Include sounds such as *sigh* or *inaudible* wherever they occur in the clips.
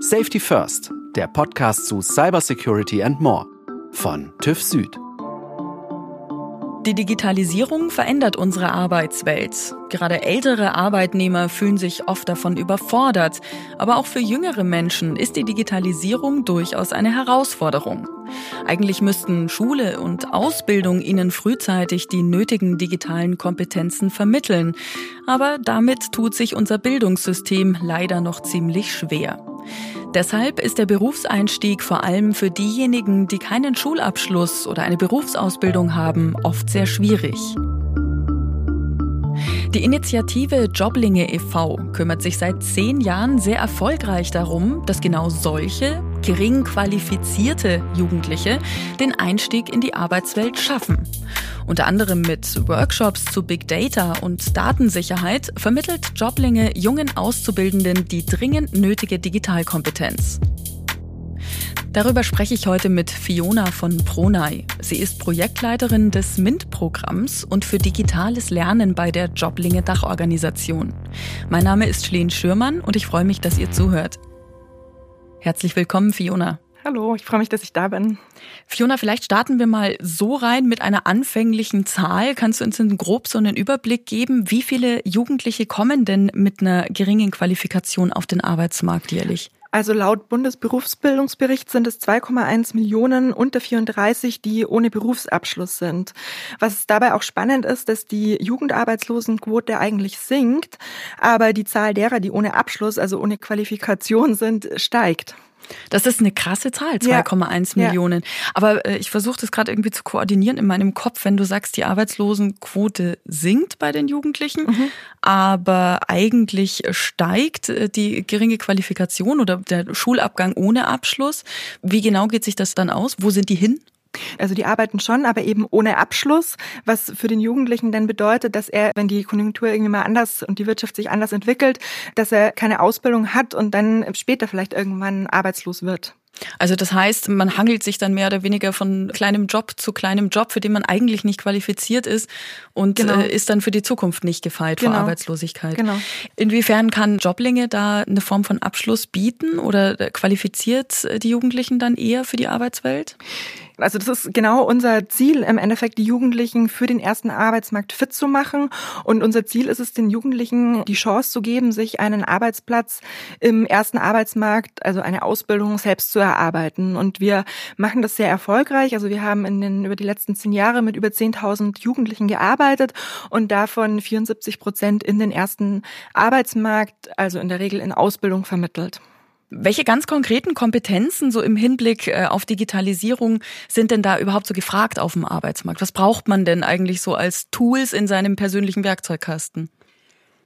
Safety First, der Podcast zu Cybersecurity and More von TÜV Süd. Die Digitalisierung verändert unsere Arbeitswelt. Gerade ältere Arbeitnehmer fühlen sich oft davon überfordert. Aber auch für jüngere Menschen ist die Digitalisierung durchaus eine Herausforderung. Eigentlich müssten Schule und Ausbildung ihnen frühzeitig die nötigen digitalen Kompetenzen vermitteln. Aber damit tut sich unser Bildungssystem leider noch ziemlich schwer. Deshalb ist der Berufseinstieg vor allem für diejenigen, die keinen Schulabschluss oder eine Berufsausbildung haben, oft sehr schwierig. Die Initiative Joblinge e.V. kümmert sich seit zehn Jahren sehr erfolgreich darum, dass genau solche gering qualifizierte Jugendliche den Einstieg in die Arbeitswelt schaffen. Unter anderem mit Workshops zu Big Data und Datensicherheit vermittelt Joblinge jungen Auszubildenden die dringend nötige Digitalkompetenz. Darüber spreche ich heute mit Fiona von Pronai. Sie ist Projektleiterin des MINT-Programms und für digitales Lernen bei der Joblinge Dachorganisation. Mein Name ist Schleen Schürmann und ich freue mich, dass ihr zuhört. Herzlich willkommen, Fiona. Hallo, ich freue mich, dass ich da bin. Fiona, vielleicht starten wir mal so rein mit einer anfänglichen Zahl. Kannst du uns grob so einen Überblick geben? Wie viele Jugendliche kommen denn mit einer geringen Qualifikation auf den Arbeitsmarkt jährlich? Also laut Bundesberufsbildungsbericht sind es 2,1 Millionen unter 34, die ohne Berufsabschluss sind. Was dabei auch spannend ist, dass die Jugendarbeitslosenquote eigentlich sinkt, aber die Zahl derer, die ohne Abschluss, also ohne Qualifikation sind, steigt. Das ist eine krasse Zahl, 2,1 ja. Millionen. Aber äh, ich versuche das gerade irgendwie zu koordinieren in meinem Kopf, wenn du sagst, die Arbeitslosenquote sinkt bei den Jugendlichen, mhm. aber eigentlich steigt äh, die geringe Qualifikation oder der Schulabgang ohne Abschluss. Wie genau geht sich das dann aus? Wo sind die hin? Also die arbeiten schon, aber eben ohne Abschluss, was für den Jugendlichen dann bedeutet, dass er, wenn die Konjunktur irgendwie mal anders und die Wirtschaft sich anders entwickelt, dass er keine Ausbildung hat und dann später vielleicht irgendwann arbeitslos wird. Also das heißt, man hangelt sich dann mehr oder weniger von kleinem Job zu kleinem Job, für den man eigentlich nicht qualifiziert ist und genau. äh, ist dann für die Zukunft nicht gefeit genau. vor Arbeitslosigkeit. Genau. Inwiefern kann Joblinge da eine Form von Abschluss bieten oder qualifiziert die Jugendlichen dann eher für die Arbeitswelt? Also das ist genau unser Ziel, im Endeffekt die Jugendlichen für den ersten Arbeitsmarkt fit zu machen. Und unser Ziel ist es, den Jugendlichen die Chance zu geben, sich einen Arbeitsplatz im ersten Arbeitsmarkt, also eine Ausbildung selbst zu erarbeiten. Und wir machen das sehr erfolgreich. Also wir haben in den, über die letzten zehn Jahre mit über 10.000 Jugendlichen gearbeitet und davon 74 Prozent in den ersten Arbeitsmarkt, also in der Regel in Ausbildung vermittelt. Welche ganz konkreten Kompetenzen so im Hinblick äh, auf Digitalisierung sind denn da überhaupt so gefragt auf dem Arbeitsmarkt? Was braucht man denn eigentlich so als Tools in seinem persönlichen Werkzeugkasten?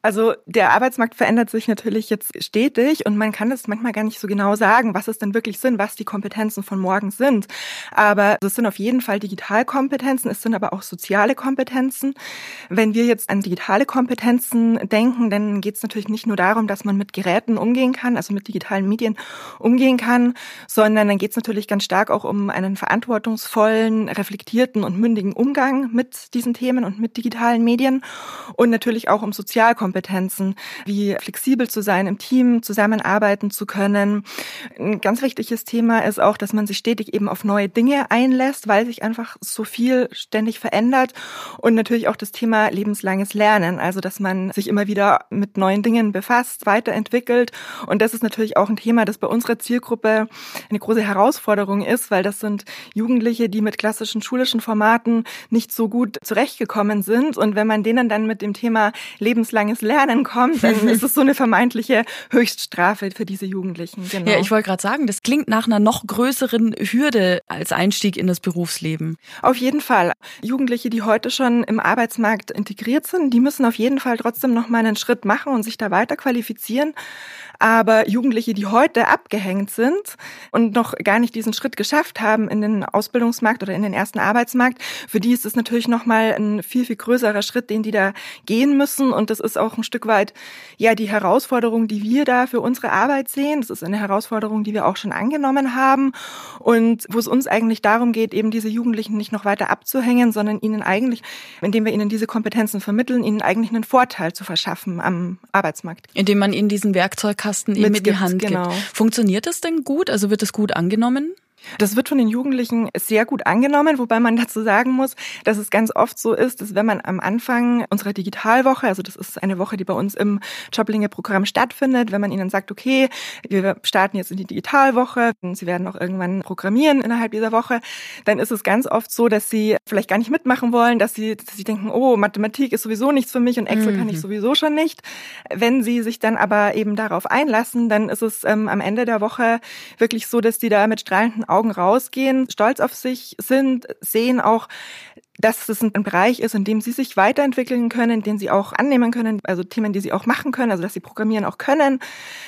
Also der Arbeitsmarkt verändert sich natürlich jetzt stetig und man kann es manchmal gar nicht so genau sagen, was es denn wirklich sind, was die Kompetenzen von morgen sind. Aber es sind auf jeden Fall Digitalkompetenzen, es sind aber auch soziale Kompetenzen. Wenn wir jetzt an digitale Kompetenzen denken, dann geht es natürlich nicht nur darum, dass man mit Geräten umgehen kann, also mit digitalen Medien umgehen kann, sondern dann geht es natürlich ganz stark auch um einen verantwortungsvollen, reflektierten und mündigen Umgang mit diesen Themen und mit digitalen Medien und natürlich auch um Sozialkompetenzen. Kompetenzen, wie flexibel zu sein, im Team zusammenarbeiten zu können. Ein ganz wichtiges Thema ist auch, dass man sich stetig eben auf neue Dinge einlässt, weil sich einfach so viel ständig verändert. Und natürlich auch das Thema lebenslanges Lernen, also dass man sich immer wieder mit neuen Dingen befasst, weiterentwickelt. Und das ist natürlich auch ein Thema, das bei unserer Zielgruppe eine große Herausforderung ist, weil das sind Jugendliche, die mit klassischen schulischen Formaten nicht so gut zurechtgekommen sind. Und wenn man denen dann mit dem Thema lebenslanges Lernen kommt, dann *laughs* ist es so eine vermeintliche Höchststrafe für diese Jugendlichen. Genau. Ja, ich wollte gerade sagen, das klingt nach einer noch größeren Hürde als Einstieg in das Berufsleben. Auf jeden Fall. Jugendliche, die heute schon im Arbeitsmarkt integriert sind, die müssen auf jeden Fall trotzdem noch mal einen Schritt machen und sich da weiter qualifizieren. Aber Jugendliche, die heute abgehängt sind und noch gar nicht diesen Schritt geschafft haben in den Ausbildungsmarkt oder in den ersten Arbeitsmarkt, für die ist es natürlich noch mal ein viel viel größerer Schritt, den die da gehen müssen und das ist auch ein Stück weit ja die Herausforderung, die wir da für unsere Arbeit sehen. Das ist eine Herausforderung, die wir auch schon angenommen haben und wo es uns eigentlich darum geht, eben diese Jugendlichen nicht noch weiter abzuhängen, sondern ihnen eigentlich, indem wir ihnen diese Kompetenzen vermitteln, ihnen eigentlich einen Vorteil zu verschaffen am Arbeitsmarkt. Indem man ihnen diesen Werkzeugkasten Baukasten eben in die Hand genau. gibt. Funktioniert das denn gut? Also wird es gut angenommen? Das wird von den Jugendlichen sehr gut angenommen, wobei man dazu sagen muss, dass es ganz oft so ist, dass wenn man am Anfang unserer Digitalwoche, also das ist eine Woche, die bei uns im Joblinge-Programm stattfindet, wenn man ihnen sagt, okay, wir starten jetzt in die Digitalwoche, und sie werden auch irgendwann programmieren innerhalb dieser Woche, dann ist es ganz oft so, dass sie vielleicht gar nicht mitmachen wollen, dass sie, dass sie denken, oh, Mathematik ist sowieso nichts für mich und Excel mhm. kann ich mhm. sowieso schon nicht. Wenn sie sich dann aber eben darauf einlassen, dann ist es ähm, am Ende der Woche wirklich so, dass die da mit strahlenden Augen rausgehen, stolz auf sich sind, sehen auch, dass es ein Bereich ist, in dem sie sich weiterentwickeln können, den sie auch annehmen können, also Themen, die sie auch machen können, also dass sie programmieren auch können,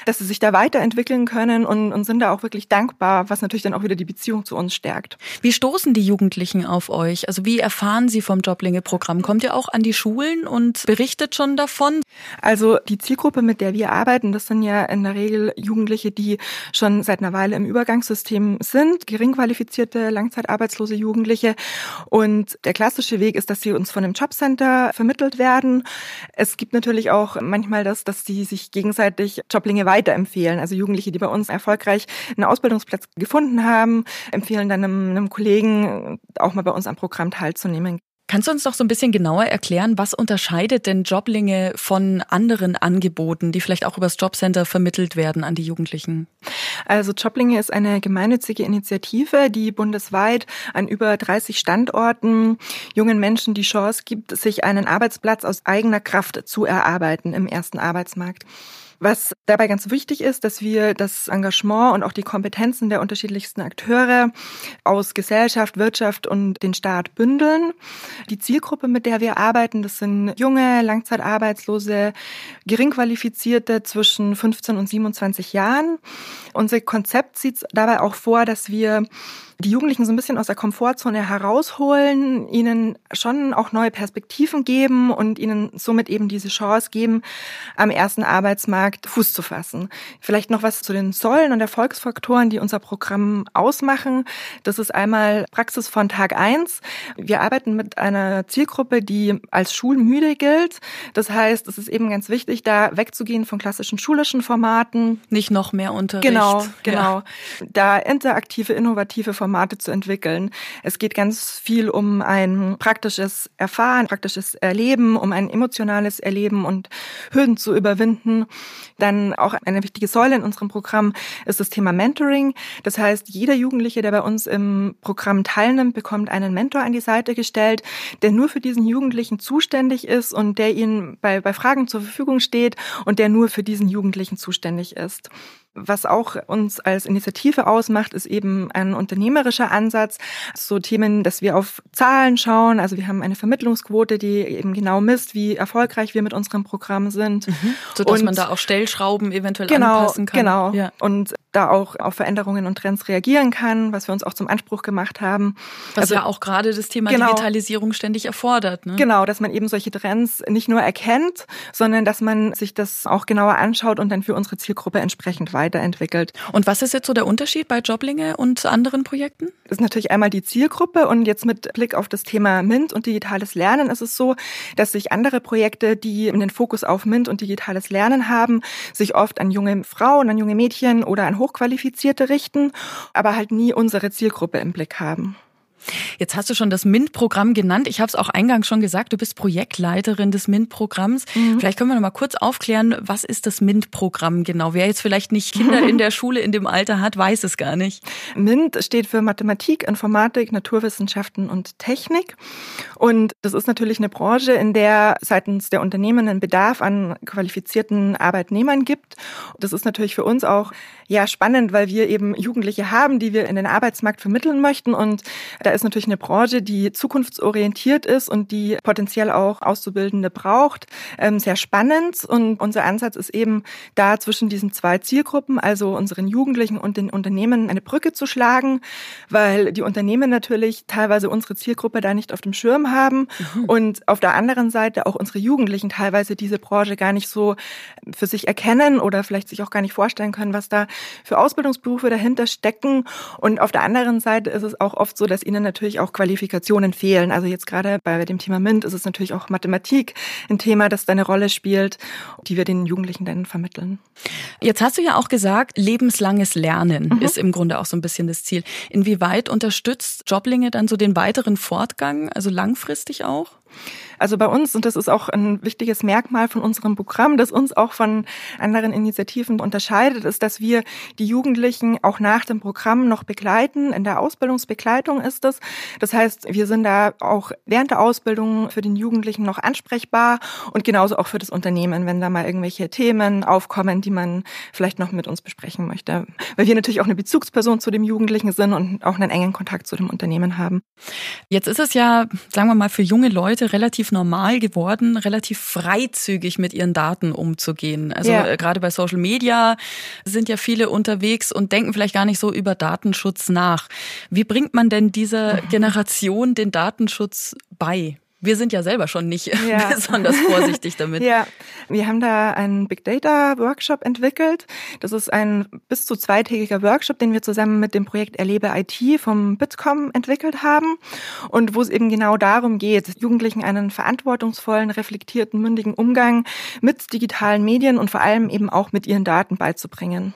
dass sie sich da weiterentwickeln können und, und sind da auch wirklich dankbar, was natürlich dann auch wieder die Beziehung zu uns stärkt. Wie stoßen die Jugendlichen auf euch? Also wie erfahren sie vom Joblinge-Programm? Kommt ihr auch an die Schulen und berichtet schon davon? Also die Zielgruppe, mit der wir arbeiten, das sind ja in der Regel Jugendliche, die schon seit einer Weile im Übergangssystem sind, geringqualifizierte, langzeitarbeitslose Jugendliche und der klassische Weg ist, dass sie uns von einem Jobcenter vermittelt werden. Es gibt natürlich auch manchmal das, dass sie sich gegenseitig Joblinge weiterempfehlen. Also Jugendliche, die bei uns erfolgreich einen Ausbildungsplatz gefunden haben, empfehlen dann einem, einem Kollegen auch mal bei uns am Programm teilzunehmen. Kannst du uns noch so ein bisschen genauer erklären, was unterscheidet denn Joblinge von anderen Angeboten, die vielleicht auch übers Jobcenter vermittelt werden an die Jugendlichen? Also Joblinge ist eine gemeinnützige Initiative, die bundesweit an über 30 Standorten jungen Menschen die Chance gibt, sich einen Arbeitsplatz aus eigener Kraft zu erarbeiten im ersten Arbeitsmarkt. Was dabei ganz wichtig ist, dass wir das Engagement und auch die Kompetenzen der unterschiedlichsten Akteure aus Gesellschaft, Wirtschaft und den Staat bündeln. Die Zielgruppe, mit der wir arbeiten, das sind junge, langzeitarbeitslose, geringqualifizierte zwischen 15 und 27 Jahren. Unser Konzept sieht dabei auch vor, dass wir die Jugendlichen so ein bisschen aus der Komfortzone herausholen, ihnen schon auch neue Perspektiven geben und ihnen somit eben diese Chance geben, am ersten Arbeitsmarkt Fuß zu fassen. Vielleicht noch was zu den Säulen und Erfolgsfaktoren, die unser Programm ausmachen. Das ist einmal Praxis von Tag eins. Wir arbeiten mit einer Zielgruppe, die als schulmüde gilt. Das heißt, es ist eben ganz wichtig, da wegzugehen von klassischen schulischen Formaten. Nicht noch mehr Unterricht. Genau, genau. Ja. Da interaktive, innovative Formate Formate zu entwickeln. Es geht ganz viel um ein praktisches Erfahren, praktisches Erleben, um ein emotionales Erleben und Hürden zu überwinden. Dann auch eine wichtige Säule in unserem Programm ist das Thema Mentoring. Das heißt, jeder Jugendliche, der bei uns im Programm teilnimmt, bekommt einen Mentor an die Seite gestellt, der nur für diesen Jugendlichen zuständig ist und der ihnen bei, bei Fragen zur Verfügung steht und der nur für diesen Jugendlichen zuständig ist. Was auch uns als Initiative ausmacht, ist eben ein unternehmerischer Ansatz. So Themen, dass wir auf Zahlen schauen. Also wir haben eine Vermittlungsquote, die eben genau misst, wie erfolgreich wir mit unserem Programm sind. Mhm. Sodass Und man da auch Stellschrauben eventuell genau, anpassen kann. Genau. Ja. Und da auch auf Veränderungen und Trends reagieren kann, was wir uns auch zum Anspruch gemacht haben. Was also, ja auch gerade das Thema genau, Digitalisierung ständig erfordert. Ne? Genau, dass man eben solche Trends nicht nur erkennt, sondern dass man sich das auch genauer anschaut und dann für unsere Zielgruppe entsprechend weiterentwickelt. Und was ist jetzt so der Unterschied bei Joblinge und anderen Projekten? Das ist natürlich einmal die Zielgruppe und jetzt mit Blick auf das Thema MINT und digitales Lernen ist es so, dass sich andere Projekte, die den Fokus auf MINT und digitales Lernen haben, sich oft an junge Frauen, an junge Mädchen oder an Hochqualifizierte richten, aber halt nie unsere Zielgruppe im Blick haben. Jetzt hast du schon das MINT-Programm genannt. Ich habe es auch eingangs schon gesagt, du bist Projektleiterin des MINT-Programms. Mhm. Vielleicht können wir noch mal kurz aufklären, was ist das MINT-Programm genau? Wer jetzt vielleicht nicht Kinder in der *laughs* Schule in dem Alter hat, weiß es gar nicht. MINT steht für Mathematik, Informatik, Naturwissenschaften und Technik. Und das ist natürlich eine Branche, in der seitens der Unternehmen einen Bedarf an qualifizierten Arbeitnehmern gibt. Das ist natürlich für uns auch ja spannend, weil wir eben Jugendliche haben, die wir in den Arbeitsmarkt vermitteln möchten. Und da ist natürlich eine Branche, die zukunftsorientiert ist und die potenziell auch Auszubildende braucht, ähm, sehr spannend. Und unser Ansatz ist eben da zwischen diesen zwei Zielgruppen, also unseren Jugendlichen und den Unternehmen, eine Brücke zu schlagen, weil die Unternehmen natürlich teilweise unsere Zielgruppe da nicht auf dem Schirm haben mhm. und auf der anderen Seite auch unsere Jugendlichen teilweise diese Branche gar nicht so für sich erkennen oder vielleicht sich auch gar nicht vorstellen können, was da für Ausbildungsberufe dahinter stecken. Und auf der anderen Seite ist es auch oft so, dass ihnen natürlich auch Qualifikationen fehlen. Also jetzt gerade bei dem Thema MINT ist es natürlich auch Mathematik ein Thema, das da eine Rolle spielt, die wir den Jugendlichen dann vermitteln. Jetzt hast du ja auch gesagt, lebenslanges Lernen mhm. ist im Grunde auch so ein bisschen das Ziel. Inwieweit unterstützt Joblinge dann so den weiteren Fortgang, also langfristig auch? Also bei uns, und das ist auch ein wichtiges Merkmal von unserem Programm, das uns auch von anderen Initiativen unterscheidet, ist, dass wir die Jugendlichen auch nach dem Programm noch begleiten. In der Ausbildungsbegleitung ist es. Das heißt, wir sind da auch während der Ausbildung für den Jugendlichen noch ansprechbar und genauso auch für das Unternehmen, wenn da mal irgendwelche Themen aufkommen, die man vielleicht noch mit uns besprechen möchte. Weil wir natürlich auch eine Bezugsperson zu dem Jugendlichen sind und auch einen engen Kontakt zu dem Unternehmen haben. Jetzt ist es ja, sagen wir mal, für junge Leute relativ relativ normal geworden, relativ freizügig mit ihren Daten umzugehen. Also ja. Äh, gerade bei Social Media sind ja viele unterwegs und denken vielleicht gar nicht so über Datenschutz nach. Wie bringt man denn dieser Generation den Datenschutz bei? Wir sind ja selber schon nicht ja. *laughs* besonders vorsichtig damit. Ja, wir haben da einen Big Data Workshop entwickelt. Das ist ein bis zu zweitägiger Workshop, den wir zusammen mit dem Projekt Erlebe IT vom Bitkom entwickelt haben und wo es eben genau darum geht, Jugendlichen einen verantwortungsvollen, reflektierten, mündigen Umgang mit digitalen Medien und vor allem eben auch mit ihren Daten beizubringen.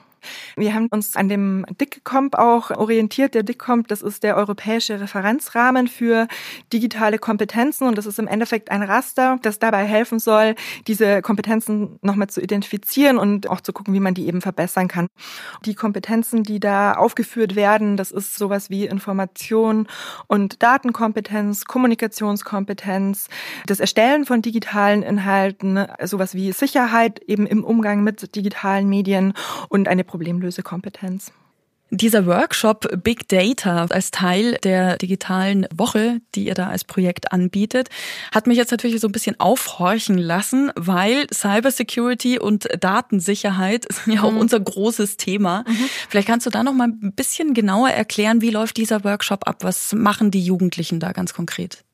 Wir haben uns an dem DICCOMP auch orientiert. Der DICCOMP, das ist der europäische Referenzrahmen für digitale Kompetenzen und das ist im Endeffekt ein Raster, das dabei helfen soll, diese Kompetenzen nochmal zu identifizieren und auch zu gucken, wie man die eben verbessern kann. Die Kompetenzen, die da aufgeführt werden, das ist sowas wie Information und Datenkompetenz, Kommunikationskompetenz, das Erstellen von digitalen Inhalten, sowas wie Sicherheit eben im Umgang mit digitalen Medien und eine Problemlösekompetenz. Dieser Workshop Big Data als Teil der digitalen Woche, die ihr da als Projekt anbietet, hat mich jetzt natürlich so ein bisschen aufhorchen lassen, weil Cybersecurity und Datensicherheit *laughs* sind ja auch mhm. unser großes Thema. Mhm. Vielleicht kannst du da noch mal ein bisschen genauer erklären, wie läuft dieser Workshop ab? Was machen die Jugendlichen da ganz konkret?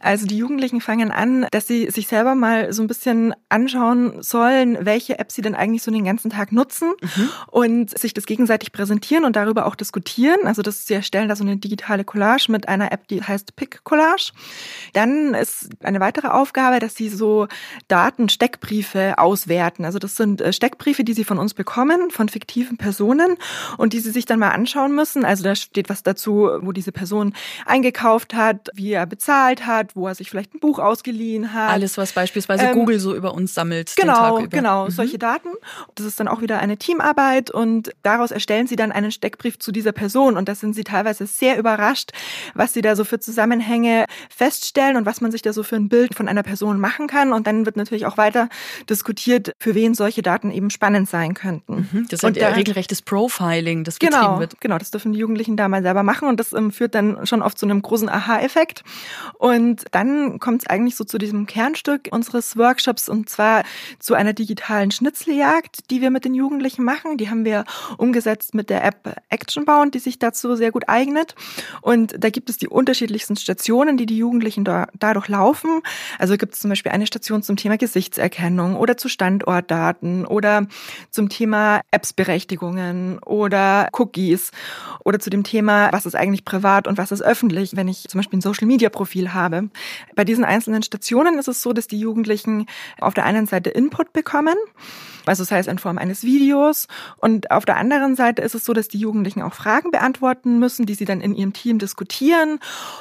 Also die Jugendlichen fangen an, dass sie sich selber mal so ein bisschen anschauen sollen, welche Apps sie denn eigentlich so den ganzen Tag nutzen mhm. und sich das gegenseitig präsentieren und darüber auch diskutieren. Also das, sie erstellen da so eine digitale Collage mit einer App, die heißt Pick Collage. Dann ist eine weitere Aufgabe, dass sie so Datensteckbriefe auswerten. Also das sind äh, Steckbriefe, die sie von uns bekommen, von fiktiven Personen und die sie sich dann mal anschauen müssen. Also da steht was dazu, wo diese Person eingekauft hat, wie er bezahlt hat, wo er sich vielleicht ein Buch ausgeliehen hat. Alles, was beispielsweise ähm, Google so über uns sammelt. Genau, den Tag über. genau, mhm. solche Daten. Das ist dann auch wieder eine Teamarbeit und daraus erstellen sie dann einen Steckbrief zu dieser Person und da sind sie teilweise sehr überrascht, was sie da so für Zusammenhänge feststellen und was man sich da so für ein Bild von einer Person machen kann. Und dann wird natürlich auch weiter diskutiert, für wen solche Daten eben spannend sein könnten. Mhm, das ist und ein regelrechtes Profiling, das genau, betrieben wird. Genau, das dürfen die Jugendlichen da mal selber machen und das ähm, führt dann schon oft zu einem großen Aha-Effekt. Und und dann kommt es eigentlich so zu diesem Kernstück unseres Workshops und zwar zu einer digitalen Schnitzeljagd, die wir mit den Jugendlichen machen. Die haben wir umgesetzt mit der App Actionbound, die sich dazu sehr gut eignet. Und da gibt es die unterschiedlichsten Stationen, die die Jugendlichen da, dadurch laufen. Also gibt es zum Beispiel eine Station zum Thema Gesichtserkennung oder zu Standortdaten oder zum Thema Apps-Berechtigungen oder Cookies oder zu dem Thema, was ist eigentlich privat und was ist öffentlich, wenn ich zum Beispiel ein Social-Media-Profil habe habe. Bei diesen einzelnen Stationen ist es so, dass die Jugendlichen auf der einen Seite Input bekommen, also das heißt in Form eines Videos. Und auf der anderen Seite ist es so, dass die Jugendlichen auch Fragen beantworten müssen, die sie dann in ihrem Team diskutieren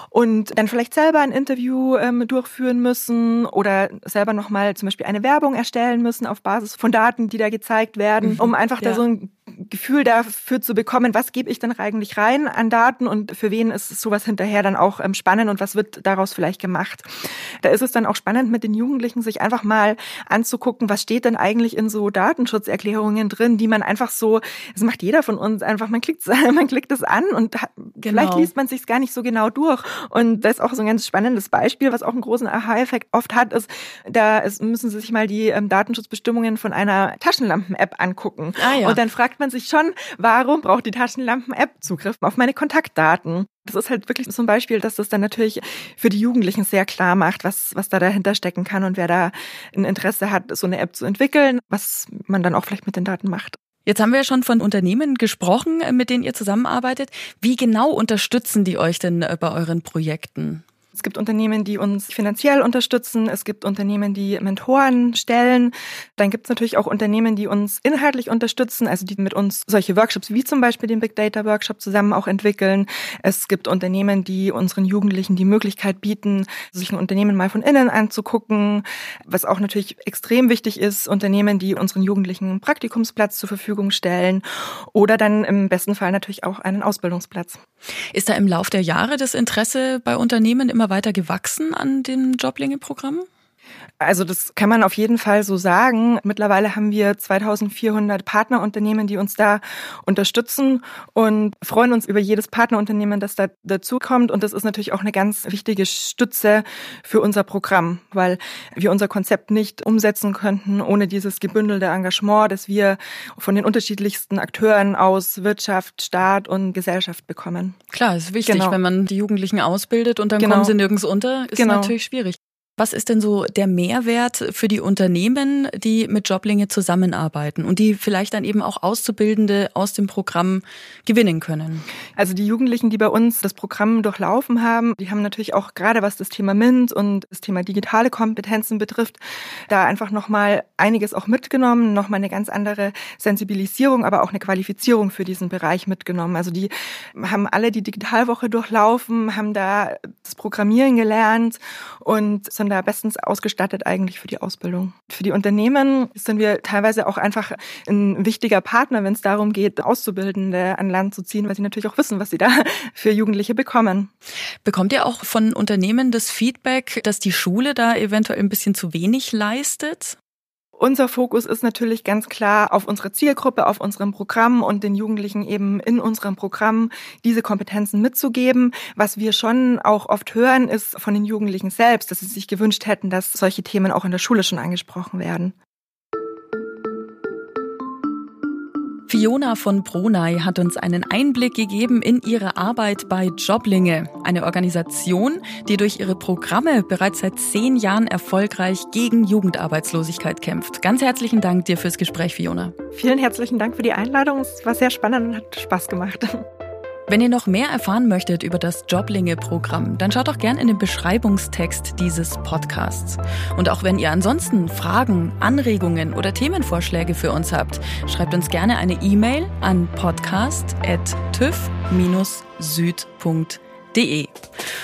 und dann vielleicht selber ein Interview ähm, durchführen müssen oder selber nochmal zum Beispiel eine Werbung erstellen müssen auf Basis von Daten, die da gezeigt werden, mhm. um einfach ja. da so ein Gefühl dafür zu bekommen, was gebe ich denn eigentlich rein an Daten und für wen ist sowas hinterher dann auch ähm, spannend und was wird daraus vielleicht gemacht. Da ist es dann auch spannend mit den Jugendlichen, sich einfach mal anzugucken, was steht denn eigentlich in so Datenschutzerklärungen drin, die man einfach so, das macht jeder von uns einfach, man klickt *laughs* man klickt es an und genau. vielleicht liest man sich gar nicht so genau durch. Und das ist auch so ein ganz spannendes Beispiel, was auch einen großen Aha-Effekt oft hat, ist, da müssen Sie sich mal die ähm, Datenschutzbestimmungen von einer Taschenlampen-App angucken. Ah, ja. Und dann fragt man sich schon, warum braucht die Taschenlampen-App Zugriff auf meine Kontaktdaten? Das ist halt wirklich zum Beispiel, dass das dann natürlich für die Jugendlichen sehr klar macht, was, was da dahinter stecken kann und wer da ein Interesse hat, so eine App zu entwickeln, was man dann auch vielleicht mit den Daten macht. Jetzt haben wir ja schon von Unternehmen gesprochen, mit denen ihr zusammenarbeitet. Wie genau unterstützen die euch denn bei euren Projekten? Es gibt Unternehmen, die uns finanziell unterstützen. Es gibt Unternehmen, die Mentoren stellen. Dann gibt es natürlich auch Unternehmen, die uns inhaltlich unterstützen, also die mit uns solche Workshops wie zum Beispiel den Big Data Workshop zusammen auch entwickeln. Es gibt Unternehmen, die unseren Jugendlichen die Möglichkeit bieten, sich ein Unternehmen mal von innen anzugucken. Was auch natürlich extrem wichtig ist, Unternehmen, die unseren Jugendlichen einen Praktikumsplatz zur Verfügung stellen oder dann im besten Fall natürlich auch einen Ausbildungsplatz. Ist da im Lauf der Jahre das Interesse bei Unternehmen immer weiter gewachsen an dem Joblinge-Programm? Also das kann man auf jeden Fall so sagen. Mittlerweile haben wir 2400 Partnerunternehmen, die uns da unterstützen und freuen uns über jedes Partnerunternehmen, das da dazukommt. Und das ist natürlich auch eine ganz wichtige Stütze für unser Programm, weil wir unser Konzept nicht umsetzen könnten ohne dieses gebündelte Engagement, das wir von den unterschiedlichsten Akteuren aus Wirtschaft, Staat und Gesellschaft bekommen. Klar, ist wichtig, genau. wenn man die Jugendlichen ausbildet und dann genau. kommen sie nirgends unter, ist genau. natürlich schwierig. Was ist denn so der Mehrwert für die Unternehmen, die mit Joblinge zusammenarbeiten und die vielleicht dann eben auch Auszubildende aus dem Programm gewinnen können? Also die Jugendlichen, die bei uns das Programm durchlaufen haben, die haben natürlich auch gerade was das Thema MINT und das Thema digitale Kompetenzen betrifft, da einfach nochmal einiges auch mitgenommen, nochmal eine ganz andere Sensibilisierung, aber auch eine Qualifizierung für diesen Bereich mitgenommen. Also die haben alle die Digitalwoche durchlaufen, haben da das Programmieren gelernt und sind da bestens ausgestattet eigentlich für die Ausbildung. Für die Unternehmen sind wir teilweise auch einfach ein wichtiger Partner, wenn es darum geht, Auszubildende an Land zu ziehen, weil sie natürlich auch wissen, was sie da *laughs* für Jugendliche bekommen. Bekommt ihr auch von Unternehmen das Feedback, dass die Schule da eventuell ein bisschen zu wenig leistet? Unser Fokus ist natürlich ganz klar auf unsere Zielgruppe, auf unserem Programm und den Jugendlichen eben in unserem Programm diese Kompetenzen mitzugeben. Was wir schon auch oft hören, ist von den Jugendlichen selbst, dass sie sich gewünscht hätten, dass solche Themen auch in der Schule schon angesprochen werden. Fiona von Bronay hat uns einen Einblick gegeben in ihre Arbeit bei Joblinge, eine Organisation, die durch ihre Programme bereits seit zehn Jahren erfolgreich gegen Jugendarbeitslosigkeit kämpft. Ganz herzlichen Dank dir fürs Gespräch, Fiona. Vielen herzlichen Dank für die Einladung. Es war sehr spannend und hat Spaß gemacht. Wenn ihr noch mehr erfahren möchtet über das Joblinge-Programm, dann schaut doch gern in den Beschreibungstext dieses Podcasts. Und auch wenn ihr ansonsten Fragen, Anregungen oder Themenvorschläge für uns habt, schreibt uns gerne eine E-Mail an podcast.tüv-süd.de www.safetyfirst.de.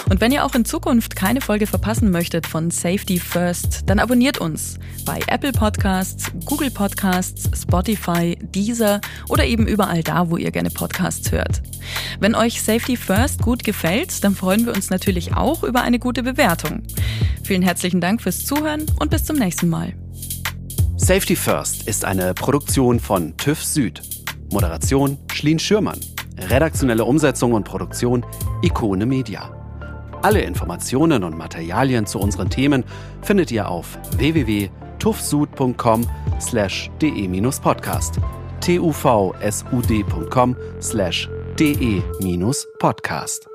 Und wenn ihr auch in Zukunft keine Folge verpassen möchtet von Safety First, dann abonniert uns bei Apple Podcasts, Google Podcasts, Spotify, Deezer oder eben überall da, wo ihr gerne Podcasts hört. Wenn euch Safety First gut gefällt, dann freuen wir uns natürlich auch über eine gute Bewertung. Vielen herzlichen Dank fürs Zuhören und bis zum nächsten Mal. Safety First ist eine Produktion von TÜV Süd. Moderation Schlien Schürmann. Redaktionelle Umsetzung und Produktion Ikone Media. Alle Informationen und Materialien zu unseren Themen findet ihr auf www.tufsud.com slash de-podcast tuvsud.com slash de-podcast.